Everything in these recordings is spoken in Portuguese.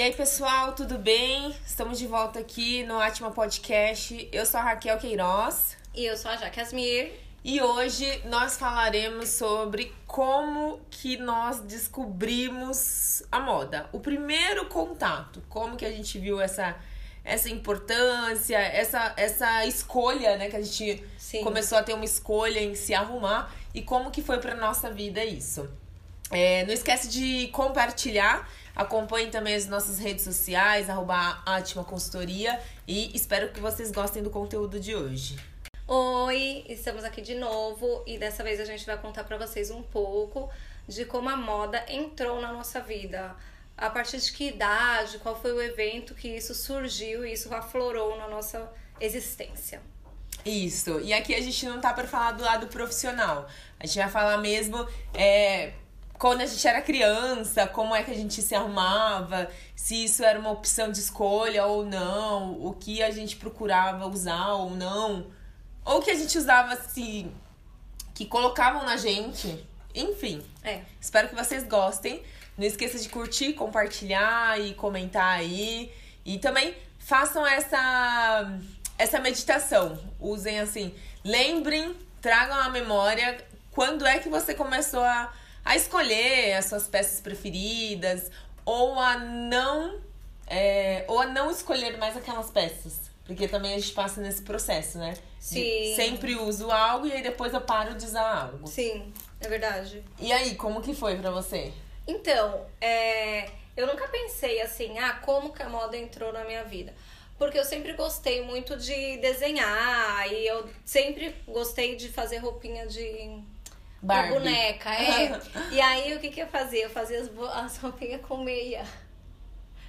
E aí, pessoal, tudo bem? Estamos de volta aqui no Atma Podcast. Eu sou a Raquel Queiroz. E eu sou a Jaque Asmir. E hoje nós falaremos sobre como que nós descobrimos a moda. O primeiro contato, como que a gente viu essa essa importância, essa, essa escolha, né, que a gente Sim. começou a ter uma escolha em se arrumar e como que foi para nossa vida isso. É, não esquece de compartilhar Acompanhe também as nossas redes sociais, arroba Atma Consultoria. E espero que vocês gostem do conteúdo de hoje. Oi, estamos aqui de novo e dessa vez a gente vai contar para vocês um pouco de como a moda entrou na nossa vida. A partir de que idade, qual foi o evento que isso surgiu e isso aflorou na nossa existência. Isso, e aqui a gente não tá para falar do lado profissional. A gente vai falar mesmo é, quando a gente era criança, como é que a gente se arrumava, se isso era uma opção de escolha ou não, o que a gente procurava usar ou não, ou que a gente usava assim, que colocavam na gente. Enfim. É. Espero que vocês gostem. Não esqueça de curtir, compartilhar e comentar aí. E também façam essa essa meditação. Usem assim, lembrem, tragam à memória quando é que você começou a a escolher as suas peças preferidas ou a não é, ou a não escolher mais aquelas peças. Porque também a gente passa nesse processo, né? Sim. De sempre uso algo e aí depois eu paro de usar algo. Sim, é verdade. E aí, como que foi pra você? Então, é, eu nunca pensei assim, ah, como que a moda entrou na minha vida. Porque eu sempre gostei muito de desenhar e eu sempre gostei de fazer roupinha de Barbie. boneca, é. e aí o que, que eu fazia? Eu fazia as, as roupinhas com meia.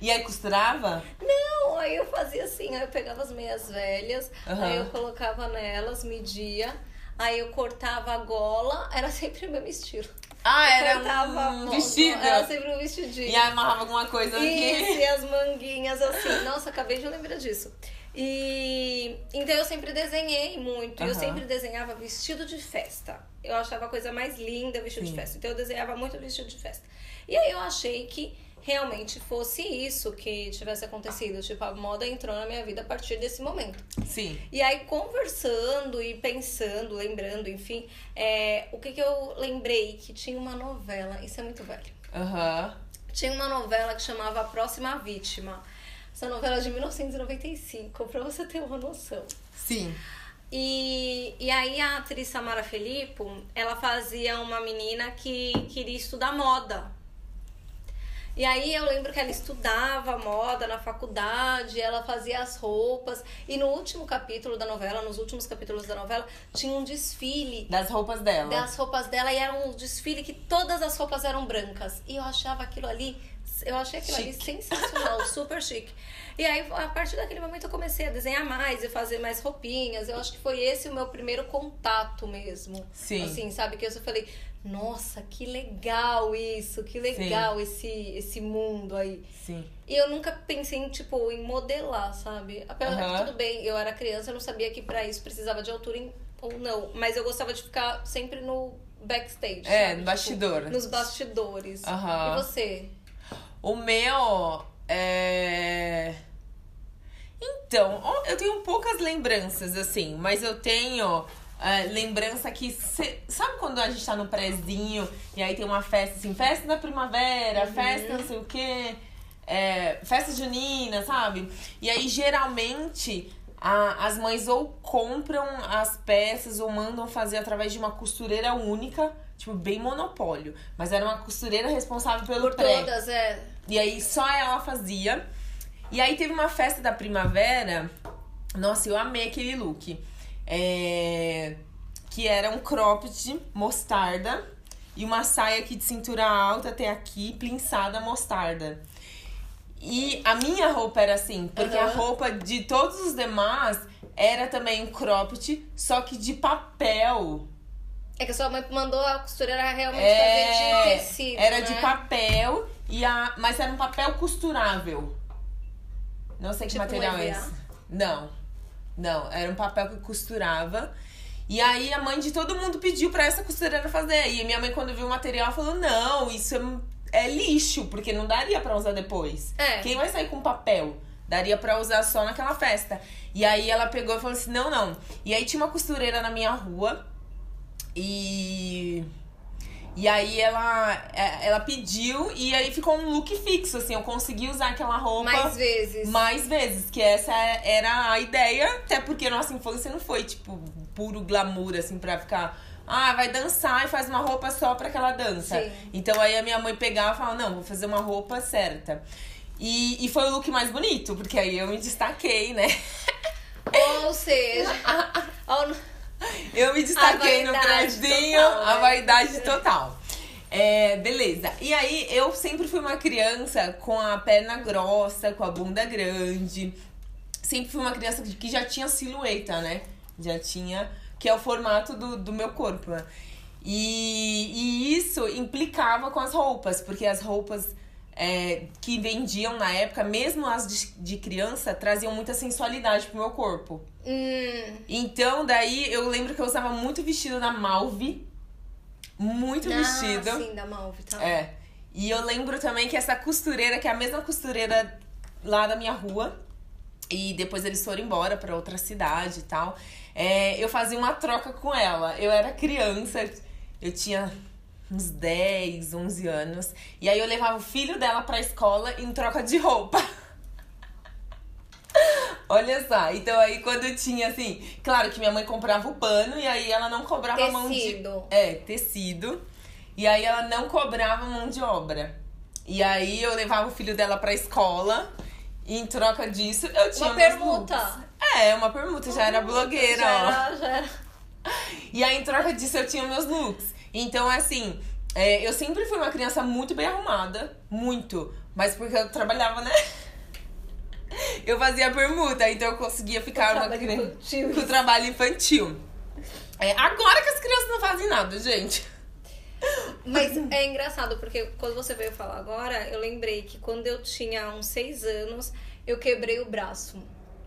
E aí costurava? Não, aí eu fazia assim, aí eu pegava as meias velhas, Uhum. aí eu colocava nelas, media, aí eu cortava a gola, era sempre o mesmo estilo. Ah, era cortava um vestido. Era sempre um vestidinho. E aí amarrava alguma coisa Isso, aqui. e as manguinhas assim. Nossa, acabei de lembrar disso. E então eu sempre desenhei muito. E eu sempre desenhava vestido de festa. Eu achava a coisa mais linda vestido Sim. de festa. Então eu desenhava muito vestido de festa. E aí eu achei que realmente fosse isso que tivesse acontecido. Tipo, a moda entrou na minha vida a partir desse momento. Sim. E aí, conversando e pensando, lembrando, enfim, é, o que, que eu lembrei? Que tinha uma novela, isso é muito velho. Aham. Tinha uma novela que chamava A Próxima Vítima. Essa novela é de 1995, pra você ter uma noção. Sim. E, e aí a atriz Samara Filippo, ela fazia uma menina que queria estudar moda. E aí eu lembro que ela estudava moda na faculdade, ela fazia as roupas. E no último capítulo da novela, nos últimos capítulos da novela, tinha um desfile Das roupas dela. das roupas dela e era um desfile que todas as roupas eram brancas. E eu achava aquilo ali, eu achei aquilo ali Chique. sensacional, super chique. E aí, a partir daquele momento, eu comecei a desenhar mais e fazer mais roupinhas. Eu acho que foi esse o meu primeiro contato mesmo. Sim. Assim, sabe? Que eu só falei, nossa, que legal isso, que legal esse, esse mundo aí. Sim. E eu nunca pensei em, tipo, em modelar, sabe? Apesar Aham. que tudo bem, eu era criança, eu não sabia que pra isso precisava de altura em- ou não. Mas eu gostava de ficar sempre no backstage. É, sabe? no bastidor. Tipo, nos bastidores. Aham. E você? O meu é. Então, eu tenho poucas lembranças, assim, mas eu tenho é, lembrança que. cê- Sabe quando a gente tá no prézinho e aí tem uma festa, assim, festa da primavera, festa não sei o quê, é, festa junina, sabe? E aí geralmente. a- as mães ou compram as peças ou mandam fazer através de uma costureira única, tipo, bem monopólio. Mas era uma costureira responsável pelo Por pré. todas, é. E aí só ela fazia. E aí teve uma festa da primavera. Nossa, eu amei aquele look. É, Que era um cropped mostarda e uma saia aqui de cintura alta até aqui, plinçada mostarda. E a minha roupa era assim, porque a Aham. roupa de todos os demais era também um cropped, só que de papel. É que a sua mãe mandou a costureira realmente É, fazer de tecido. Era né? de papel, e a, mas era um papel costurável. Não sei que Tipo um material é esse. Não. Não, era um papel que costurava. E aí a mãe de todo mundo pediu pra essa costureira fazer. E minha mãe, quando viu o material, falou: não, isso é, é lixo, porque não daria pra usar depois. É. Quem vai sair com papel? Daria pra usar só naquela festa. E aí ela pegou e falou assim: não, não. E aí tinha uma costureira na minha rua. E. E aí ela, é, ela pediu e aí ficou um look fixo, assim, eu consegui usar aquela roupa Mais vezes. mais vezes, que essa era a ideia, até porque nossa infância não foi, tipo, puro glamour, assim, pra ficar. Ah, vai dançar e faz uma roupa só pra aquela dança. Sim. Então aí a minha mãe pegava e falava, não, vou fazer uma roupa certa. E, e foi o look mais bonito, porque aí eu me destaquei, né? Ou seja, Eu me destaquei no total, a né? vaidade total. É, beleza. E aí, eu sempre fui uma criança com a perna grossa, com a bunda grande. Sempre fui uma criança que já tinha silhueta, né? Já tinha. Que é o formato do, do meu corpo. né? E, e isso implicava com as roupas, porque as roupas é, que vendiam na época, mesmo as de, de criança, traziam muita sensualidade pro meu corpo. hum, Então, daí eu lembro que eu usava muito vestido da Malve. Muito ah, vestido. sim, da Malve, tá? É. E eu lembro também que essa costureira, que é a mesma costureira lá da minha rua, e depois eles foram embora pra outra cidade e tal. é, eu fazia uma troca com ela. Eu era criança, eu tinha uns 10, 11 anos. E aí eu levava o filho dela pra escola em troca de roupa. Olha só, então aí quando eu tinha assim, claro que minha mãe comprava o pano e aí ela não cobrava a mão de. Tecido. É, tecido. E aí ela não cobrava mão de obra. E aí eu levava o filho dela pra escola e em troca disso eu tinha Uma permuta. looks. É, uma permuta, já era blogueira, já ó. era, já era. E aí, em troca disso, eu tinha meus looks. Então, assim, é, eu sempre fui uma criança muito bem arrumada. Muito. Mas porque eu trabalhava, né? Eu fazia permuta, então eu conseguia ficar uma trabalho criança infantil. com o trabalho infantil. É, agora que as crianças não fazem nada, gente. Mas é engraçado, porque quando você veio falar agora, eu lembrei que quando eu tinha uns seis anos, eu quebrei o braço.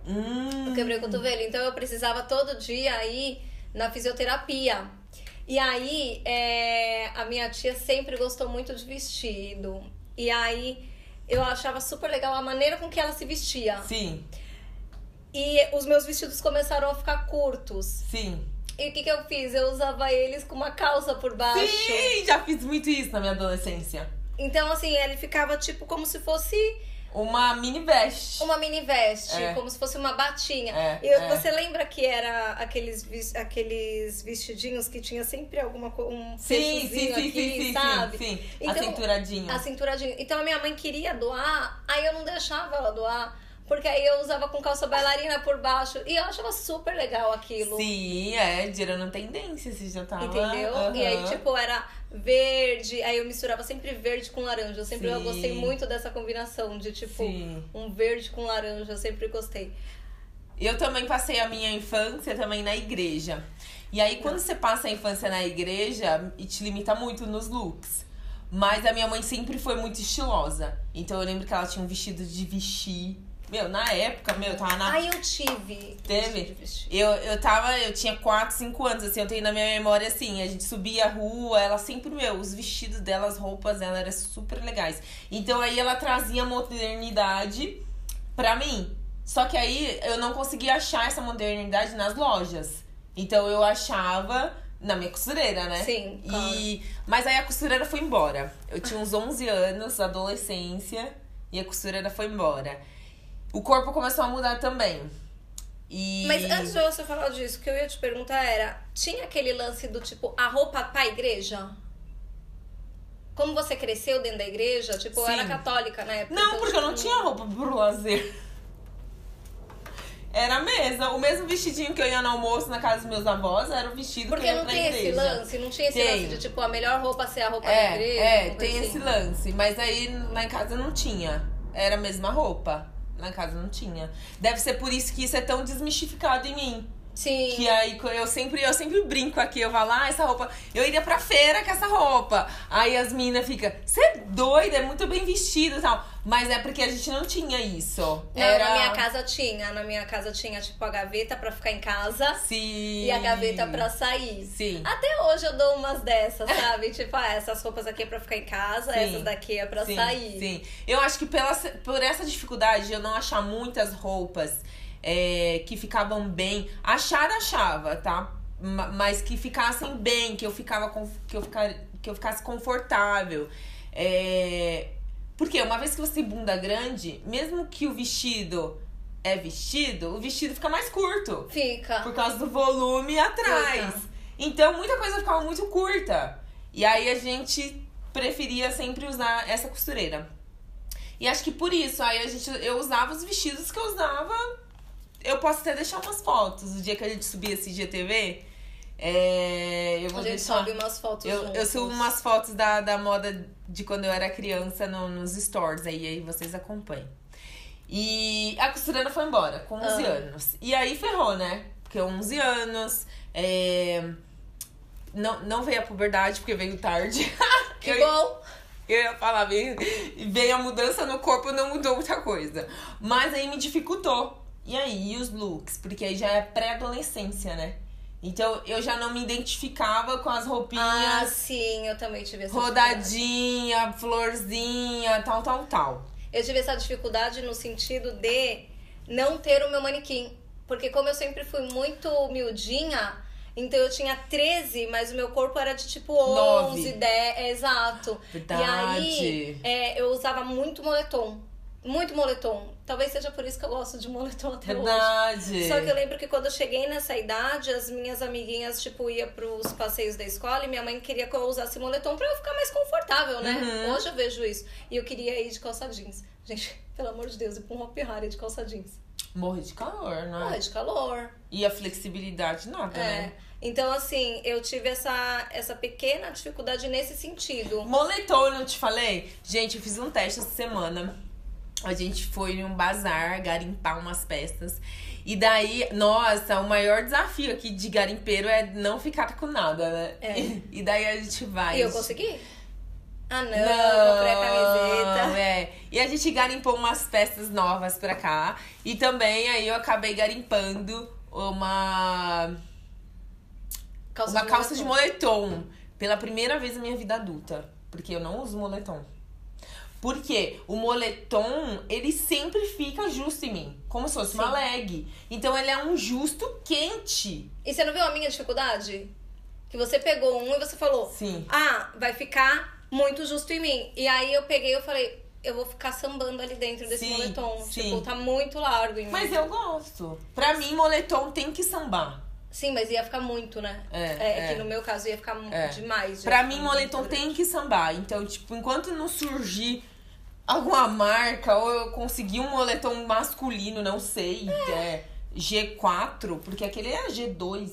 Hum. Eu quebrei o cotovelo. Então eu precisava todo dia ir na fisioterapia. E aí, é, a minha tia sempre gostou muito de vestido. E aí, eu achava super legal a maneira com que ela se vestia. Sim, E os meus vestidos começaram a ficar curtos. sim. E o que, que eu fiz? Eu usava eles com uma calça por baixo. Sim, já fiz muito isso na minha adolescência. Então, assim, ele ficava tipo como se fosse Uma mini veste. uma mini veste, É. como se fosse uma batinha. É, e é. você lembra que era aqueles, aqueles vestidinhos que tinha sempre alguma um Sim, sim, aqui, sim, sim, sabe? sim, sim. Então, a cinturadinha. A cinturadinha. Então a minha mãe queria doar, aí eu não deixava ela doar, porque aí eu usava com calça bailarina por baixo e eu achava super legal aquilo. Sim, é, gerando tendência, você já tava. Entendeu? aham. E aí, tipo, era verde, aí eu misturava sempre verde com laranja. Eu sempre eu gostei muito dessa combinação de, tipo, Sim. um verde com laranja. Eu sempre gostei. Eu também passei a minha infância também na igreja. E aí, quando você passa a infância na igreja, e te limita muito nos looks. Mas a minha mãe sempre foi muito estilosa. Então eu lembro que ela tinha um vestido de vestir. Meu, na época, meu, eu tava na. Aí eu tive. Teve? vestido. Eu, eu tava, eu tinha 4, 5 anos, assim, eu tenho na minha memória assim, a gente subia a rua, ela sempre, meu, os vestidos dela, as roupas dela eram super legais. Então aí ela trazia modernidade pra mim. Só que aí eu não conseguia achar essa modernidade nas lojas. Então eu achava na minha costureira, né? Sim, claro. E mas aí a costureira foi embora. Eu tinha uns 11 anos, adolescência, e a costureira foi embora. O corpo começou a mudar também. E Mas antes de você falar disso, o que eu ia te perguntar era: tinha aquele lance do tipo, a roupa pra igreja? Como você cresceu dentro da igreja? Tipo, eu era Sim. católica na época. Não, então, porque eu não tipo, tinha roupa pro lazer. Era a mesma. O mesmo vestidinho que eu ia no almoço na casa dos meus avós era o vestido que Porque eu ia não pra tem igreja. esse lance, não tinha esse Tem. lance de tipo, a melhor roupa ser a roupa da É, igreja. é, tem coisa esse assim. lance. Mas aí lá em casa não tinha. Era a mesma roupa. Em casa não tinha. Deve ser por isso que isso é tão desmistificado em mim. Sim. Que aí eu sempre, eu sempre brinco aqui, eu falo, ah, essa roupa. Eu iria pra feira com essa roupa. Aí as meninas ficam, você é doida, é muito bem vestido e tal. Mas é porque a gente não tinha isso. Não, Era... na minha casa tinha. Na minha casa tinha, tipo, a gaveta pra ficar em casa. Sim. E a gaveta pra sair. Sim. Até hoje eu dou umas dessas, sabe? tipo, ah, essas roupas aqui é pra ficar em casa, Sim. essas daqui é pra sim, sair. Sim. Eu acho que pela, por essa dificuldade de eu não achar muitas roupas é, que ficavam bem. Achar, achava, tá? Ma- Mas que ficassem bem, que eu, ficava com, que eu, ficar, que eu ficasse confortável. É, porque uma vez que você bunda grande, mesmo que o vestido é vestido, o vestido fica mais curto. Fica. Por causa do volume atrás. Fica. Então muita coisa ficava muito curta. E aí a gente preferia sempre usar essa costureira. E acho que por isso, aí a gente, eu usava os vestidos que eu usava. Eu posso até deixar umas fotos. O dia que a gente subir esse GTV, é, eu vou A gente deixar. sobe umas fotos Eu, juntos. eu subo umas fotos da, da moda de quando eu era criança no- nos stories aí, aí vocês acompanham. E a costureira foi embora com 11 Ah. anos. E aí ferrou, né? Porque 11 anos. é, Não, não veio a puberdade, porque veio tarde. Que eu, bom! eu ia falar, veio, veio a mudança no corpo, não mudou muita coisa. Mas aí me dificultou. E aí, e os looks? Porque aí já é pré-adolescência, né? Então eu já não me identificava com as roupinhas Ah, sim, eu também tive essa dificuldade. rodadinha, florzinha, tal, tal, tal. Eu tive essa dificuldade no sentido de não ter o meu manequim. Porque como eu sempre fui muito miudinha, então eu tinha 13, mas o meu corpo era de tipo 11, Nove. 10, é, exato. Verdade. E aí é, eu usava muito moletom. Muito moletom. Talvez seja por isso que eu gosto de moletom até hoje. Verdade. Só que eu lembro que quando eu cheguei nessa idade, as minhas amiguinhas, tipo, ia pros passeios da escola e minha mãe queria que eu usasse moletom pra eu ficar mais confortável, né? Uhum. Hoje eu vejo isso. E eu queria ir de calça jeans. Gente, pelo amor de Deus, ir pra um Hopi Hari de calça jeans. Morre de calor, né? Morre de calor. E a flexibilidade, nada, É. né? Então, assim, eu tive essa, essa pequena dificuldade nesse sentido. Moletom, eu não te falei? Gente, eu fiz um teste essa semana. A gente foi num bazar garimpar umas peças. E daí, nossa, o maior desafio aqui de garimpeiro é não ficar com nada, né? É. E daí a gente vai. E eu consegui? Ah, não, Não, comprei a camiseta. É. E a gente garimpou umas peças novas pra cá. E também aí eu acabei garimpando uma, Calça uma de calça de moletom. moletom. Pela primeira vez na minha vida adulta. Porque eu não uso moletom. Porque o moletom, ele sempre fica justo em mim. Como se fosse uma Sim. leg. Então ele é um justo quente. E você não viu a minha dificuldade? Que você pegou um e você falou, Sim. ah, vai ficar muito justo em mim. E aí eu peguei e falei, eu vou ficar sambando ali dentro desse Sim, moletom. sim. Tipo, tá muito largo em mim. Mas eu gosto. Pra mim, moletom tem que sambar. Sim, mas ia ficar muito, né? É, é, é. que no meu caso ia ficar É. demais. Pra mim, moletom tem que sambar. Então, tipo, enquanto não surgir alguma marca ou eu conseguir um moletom masculino, não sei, é. G4, porque aquele é G2.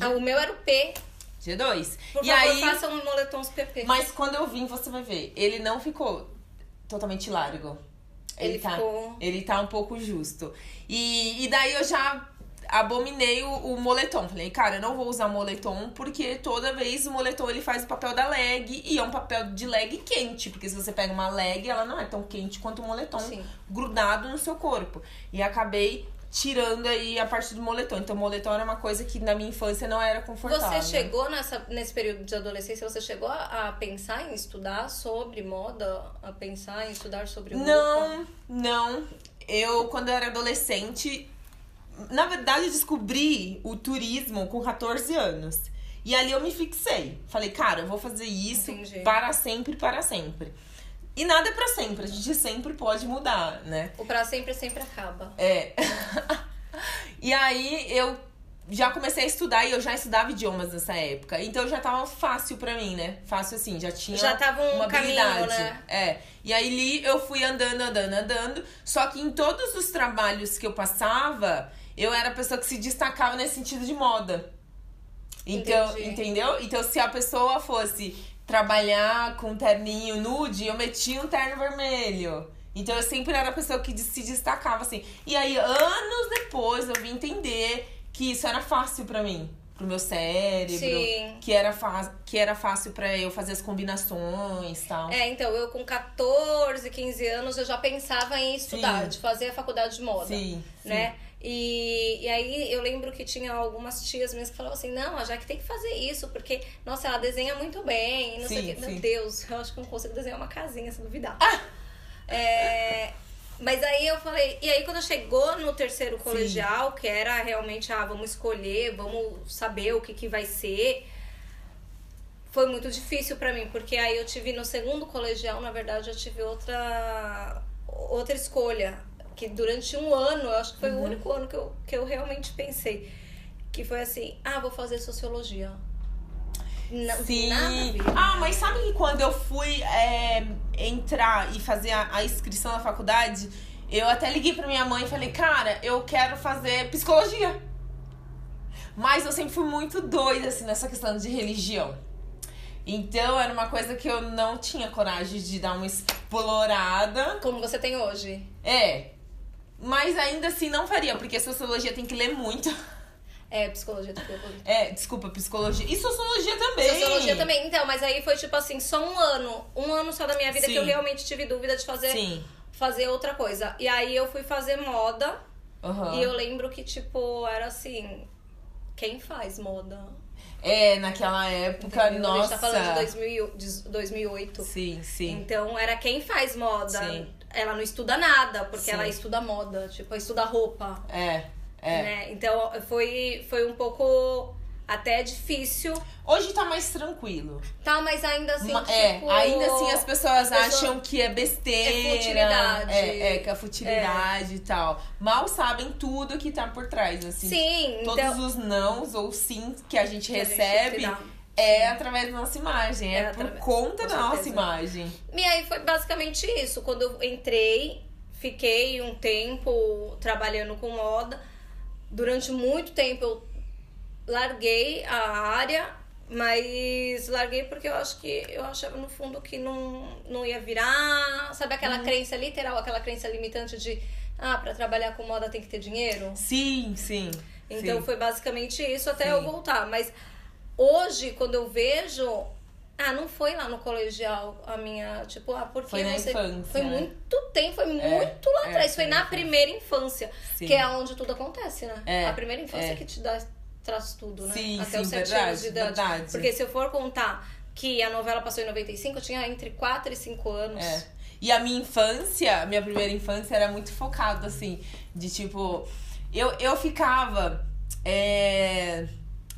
Ah, o meu era o P. G2. Por e favor, aí, façam moletons PP. mas quando eu vim, você vai ver, ele não ficou totalmente largo. Ele tá, ficou- ele tá um pouco justo. E, e daí eu já abominei o, o moletom. Falei, cara, eu não vou usar moletom porque toda vez o moletom ele faz o papel da leg e é um papel de leg quente, porque se você pega uma leg, ela não é tão quente quanto o moletom Sim. grudado no seu corpo. E acabei tirando aí a parte do moletom. Então, moletom era uma coisa que na minha infância não era confortável. Você chegou nessa, nesse período de adolescência, você chegou a, a pensar em estudar sobre moda? A pensar em estudar sobre roupa? Não, não. Eu, quando eu era adolescente, na verdade, eu descobri o turismo com 14 anos. E ali eu me fixei. Falei, cara, eu vou fazer isso Entendi. para sempre, para sempre. E nada é pra sempre, a gente sempre pode mudar, né? O pra sempre sempre acaba. É. e aí eu já comecei a estudar e eu já estudava idiomas nessa época. Então já tava fácil pra mim, né? Fácil assim, já tinha Já tava um uma caminho, habilidade. né? É. E aí ali eu fui andando, andando, andando. Só que em todos os trabalhos que eu passava, eu era a pessoa que se destacava nesse sentido de moda. Então, Entendi. entendeu? Então se a pessoa fosse trabalhar com um terninho nude, eu metia um terno vermelho. Então eu sempre era a pessoa que se destacava assim. E aí, anos depois, eu vim entender que isso era fácil pra mim. Pro meu cérebro. Sim. Que era, que era fácil pra eu fazer as combinações e tal. É, então, eu com 14, 15 anos, eu já pensava em estudar, Sim. de fazer a faculdade de moda. Sim, sim. E, e aí eu lembro que tinha algumas tias minhas que falavam assim, não, a Jaque tem que fazer isso, porque, nossa, ela desenha muito bem, não sei Sim, o quê. Meu sim. Deus, eu acho que não consigo desenhar uma casinha, se duvidar. Ah! É, mas aí eu falei, e aí quando chegou no terceiro colegial, que era realmente, ah, vamos escolher, vamos saber o que, que vai ser, foi muito difícil pra mim, porque aí eu tive no segundo colegial, na verdade, eu tive outra, outra escolha, que durante um ano, eu acho que foi Uhum. o único ano que eu, que eu realmente pensei, que foi assim, ah, vou fazer sociologia. Não, Sim. Ah, mas sabe que quando eu fui é, entrar e fazer a, a inscrição na faculdade, eu até liguei pra minha mãe e falei, cara, eu quero fazer psicologia. Mas eu sempre fui muito doida, assim, nessa questão de religião. Então era uma coisa que eu não tinha coragem de dar uma explorada. Como você tem hoje. É. Mas ainda assim não faria, porque sociologia tem que ler muito. É, psicologia do corpo. É, desculpa, psicologia. E sociologia também. Sociologia também. Então, mas aí foi tipo assim, só um ano. Um ano só da minha vida que Sim. eu realmente tive dúvida de fazer, Sim. fazer outra coisa. E aí eu fui fazer moda. Aham. E eu lembro que, tipo, era assim. Quem faz moda? É, naquela época, Entendeu? A nossa. gente tá falando de 2000 de 2008. Sim, sim. Então era quem faz moda. Sim. Ela não estuda nada, porque Sim. ela estuda moda. Tipo, ela estuda roupa. É, é. Né? Então foi, foi um pouco até difícil. Hoje tá mais tranquilo. Tá, mas ainda assim, Ma- é, tipo, ainda assim as pessoas a pessoa- acham que é besteira. É futilidade. É, é, que é futilidade e tal. Mal sabem tudo que tá por trás, assim. Sim, Todos então. os nãos ou sim que a gente que a gente recebe é através da nossa imagem. É, É por através, conta da nossa imagem. E aí foi basicamente isso. Quando eu entrei, fiquei um tempo trabalhando com moda. Durante muito tempo eu larguei a área, mas larguei porque eu acho que eu achava no fundo que não, não ia virar. Sabe aquela Uhum. crença literal, aquela crença limitante de ah, pra trabalhar com moda tem que ter dinheiro? Sim, sim. Então sim. foi basicamente isso até Sim. eu voltar. Mas hoje, quando eu vejo. Ah, não foi lá no colegial a minha. Tipo, ah, porque Foi na você. infância, Foi né? muito tempo, foi muito lá é, atrás. foi Foi na na infância. primeira infância. Sim. Que é onde tudo acontece, né? É, A primeira infância é. que te dá, traz tudo, né? Sim, Até sim, os sete verdade, anos de idade. verdade. Porque se eu for contar que a novela passou em 95, eu tinha entre 4 e 5 anos. É. E a minha infância, a minha primeira infância era muito focada, assim, de tipo. Eu, eu ficava é,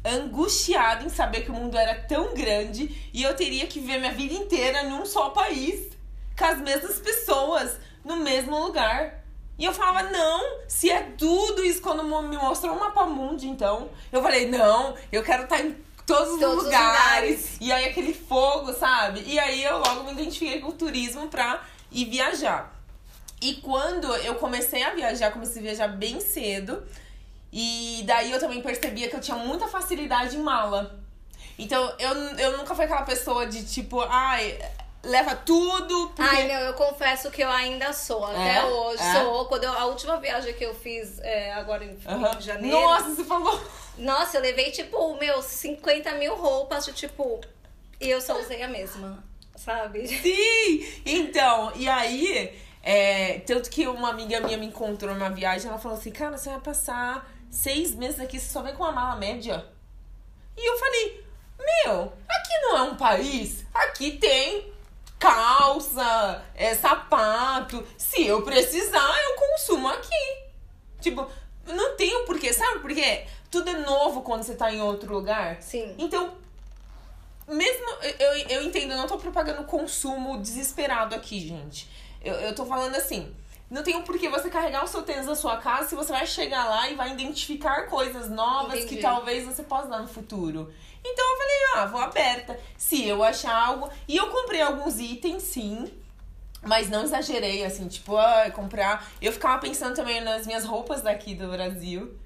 angustiada em saber que o mundo era tão grande e eu teria que viver minha vida inteira num só país, com as mesmas pessoas, no mesmo lugar. E eu falava, não, se é tudo isso, quando me mostrou o mapa mundi, então, eu falei, não, eu quero estar em todos os Todos os lugares. lugares. E aí aquele fogo, sabe? E aí eu logo me identifiquei com o turismo pra ir viajar. E quando eu comecei a viajar, comecei a viajar bem cedo. E daí eu também percebia que eu tinha muita facilidade em mala. Então eu, eu nunca fui aquela pessoa de tipo, ai, leva tudo. Porque... Ai, meu, eu confesso que eu ainda sou, até É? hoje. É? Sou. Quando eu- a última viagem que eu fiz é, agora em, em janeiro. Nossa, você falou. Nossa, eu levei, tipo, meu, 50 mil roupas, de, tipo. E eu só usei a mesma, sabe? Sim! Então, e aí, é, tanto que uma amiga minha me encontrou numa viagem, ela falou assim, cara, você vai passar seis meses aqui, você só vem com uma mala média. E eu falei, meu, aqui não é um país, aqui tem calça, é, sapato. Se eu precisar, eu consumo aqui. Tipo, não tenho porquê, sabe por quê? Tudo é novo quando você tá em outro lugar. Sim. Então, mesmo. Eu, eu entendo, eu não tô propagando consumo desesperado aqui, gente. Eu, eu tô falando assim. Não tem por que você carregar o seu tênis da sua casa se você vai chegar lá e vai identificar coisas novas Entendi. que talvez você possa dar no futuro. Então eu falei, ah, vou aberta. Se eu achar algo. E eu comprei alguns itens, sim. Mas não exagerei, assim, tipo, ah, comprar. Eu ficava pensando também nas minhas roupas daqui do Brasil.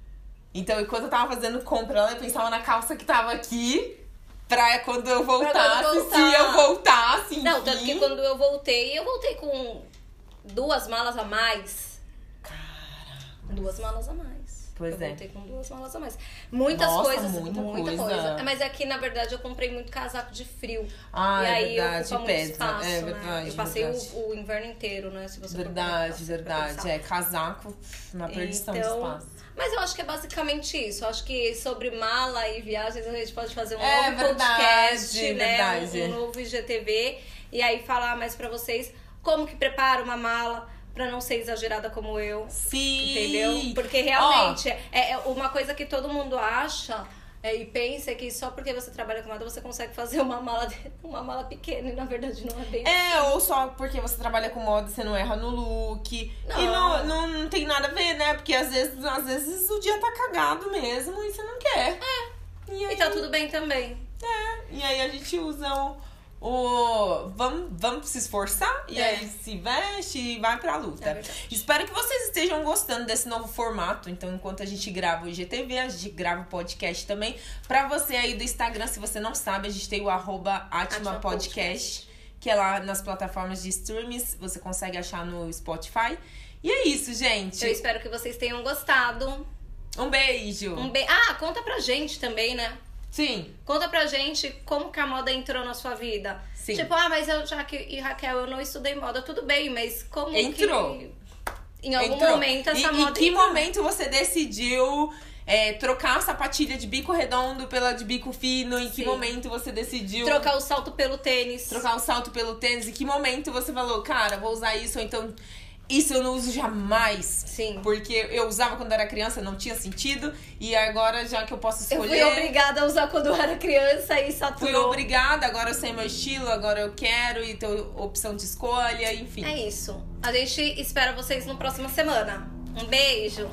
Então, enquanto eu tava fazendo compra lá, eu pensava na calça que tava aqui. Pra quando eu voltasse, voltar. se eu voltasse. Não, tanto que quando eu voltei, eu voltei com duas malas a mais. Cara, Duas malas a mais. Pois eu é. voltei com duas malas a mais. Muitas Nossa, coisas, muita muita, coisa. coisa. Mas aqui, na verdade, eu comprei muito casaco de frio. Ah, e é aí verdade, ocupa muito pesa. espaço, É né? verdade, Eu passei verdade. o, o inverno inteiro, né? Se você Verdade, verdade. É, casaco na perdição de Então, espaço. Mas eu acho que é basicamente isso. Eu acho que sobre mala e viagens a gente pode fazer um É, novo verdade, podcast, né? verdade. Um, um novo IGTV. E aí falar mais pra vocês como que prepara uma mala pra não ser exagerada como eu. Sim! Entendeu? Porque realmente é, é uma coisa que todo mundo acha é, e pensa que só porque você trabalha com moda você consegue fazer uma mala, uma mala pequena e na verdade não é bem É, ou só porque você trabalha com moda, você não erra no look. E não, não, não tem nada a ver, né? Porque às vezes, às vezes o dia tá cagado mesmo e você não quer. É. E aí, E tá tudo bem também. é, e aí a gente usa o. o vamos, vamos se esforçar e É. aí se veste e vai pra luta. É. Espero que vocês estejam gostando desse novo formato. Então, enquanto a gente grava o IGTV, a gente grava o podcast também. Pra você aí do Instagram, se você não sabe, a gente tem o arroba Atma Podcast, que é lá nas plataformas de streams. Você consegue achar no Spotify. E é isso, gente. Eu espero que vocês tenham gostado. Um beijo. Um be... Ah, conta pra gente também, né? Sim. Conta pra gente como que a moda entrou na sua vida. Sim. Tipo, ah, mas eu, Jaque e Raquel, eu não estudei moda, tudo bem, mas como Entrou. que... Em algum Entrou. momento essa e, moda Em que entrou. momento você decidiu é, trocar a sapatilha de bico redondo pela de bico fino? Em que Sim. momento você decidiu Trocar o salto pelo tênis. trocar o salto pelo tênis? Em que momento você falou, cara, vou usar isso, ou então isso eu não uso jamais? Sim. Porque eu usava quando era criança, não tinha sentido. E agora, já que eu posso Eu escolher. fui obrigada a usar quando eu era criança e Fui saturou. obrigada, agora eu sei meu estilo, agora eu quero e tenho opção de escolha, enfim. É isso. A gente espera vocês na próxima semana. Um beijo.